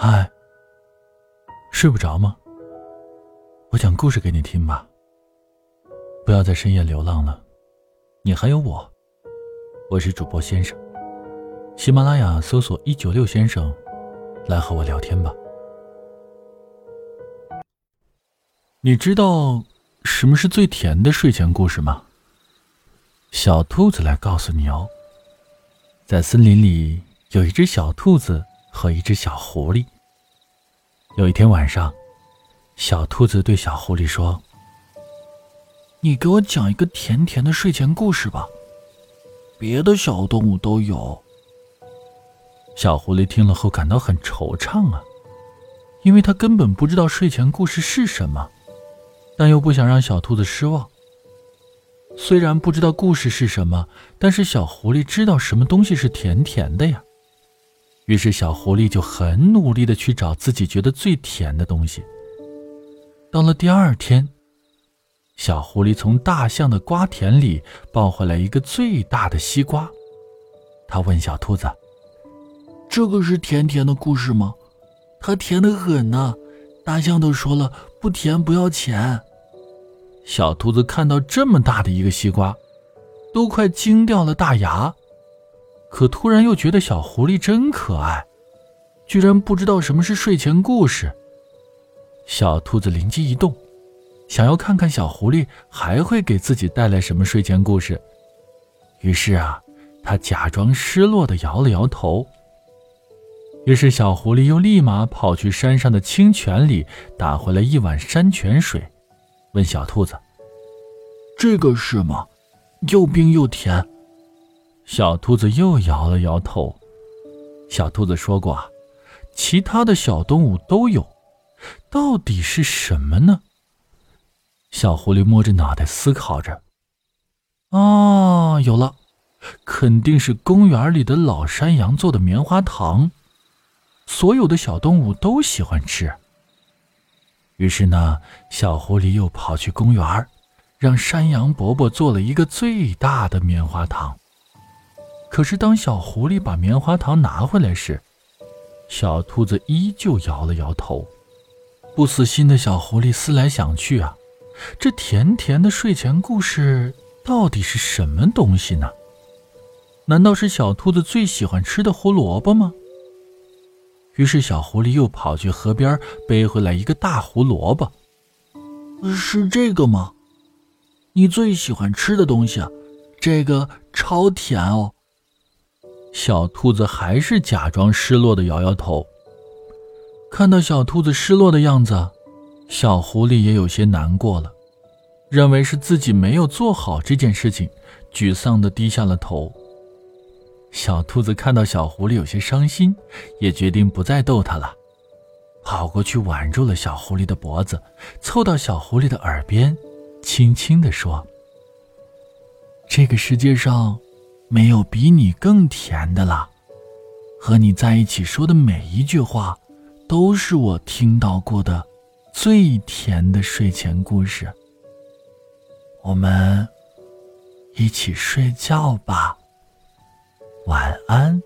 嗨，睡不着吗？我讲故事给你听吧。不要在深夜流浪了，你还有我。我是主播先生，喜马拉雅搜索一九六先生，来和我聊天吧。你知道什么是最甜的睡前故事吗？小兔子来告诉你哦。在森林里有一只小兔子。和一只小狐狸。有一天晚上，小兔子对小狐狸说：“你给我讲一个甜甜的睡前故事吧，别的小动物都有。”小狐狸听了后感到很惆怅啊，因为他根本不知道睡前故事是什么，但又不想让小兔子失望。虽然不知道故事是什么，但是小狐狸知道什么东西是甜甜的呀。于是，小狐狸就很努力的去找自己觉得最甜的东西。到了第二天，小狐狸从大象的瓜田里抱回来一个最大的西瓜。他问小兔子：“这个是甜甜的故事吗？它甜的很呢。大象都说了，不甜不要钱。”小兔子看到这么大的一个西瓜，都快惊掉了大牙。可突然又觉得小狐狸真可爱，居然不知道什么是睡前故事。小兔子灵机一动，想要看看小狐狸还会给自己带来什么睡前故事。于是啊，他假装失落的摇了摇头。于是小狐狸又立马跑去山上的清泉里打回来一碗山泉水，问小兔子：“这个是吗？又冰又甜。”小兔子又摇了摇头。小兔子说过：“，其他的小动物都有，到底是什么呢？”小狐狸摸着脑袋思考着：“啊，有了，肯定是公园里的老山羊做的棉花糖，所有的小动物都喜欢吃。”于是呢，小狐狸又跑去公园，让山羊伯伯做了一个最大的棉花糖。可是，当小狐狸把棉花糖拿回来时，小兔子依旧摇了摇头。不死心的小狐狸思来想去啊，这甜甜的睡前故事到底是什么东西呢？难道是小兔子最喜欢吃的胡萝卜吗？于是，小狐狸又跑去河边背回来一个大胡萝卜。是这个吗？你最喜欢吃的东西啊？这个超甜哦。小兔子还是假装失落的摇摇头。看到小兔子失落的样子，小狐狸也有些难过了，认为是自己没有做好这件事情，沮丧的低下了头。小兔子看到小狐狸有些伤心，也决定不再逗它了，跑过去挽住了小狐狸的脖子，凑到小狐狸的耳边，轻轻地说：“这个世界上……”没有比你更甜的了，和你在一起说的每一句话，都是我听到过的最甜的睡前故事。我们一起睡觉吧，晚安。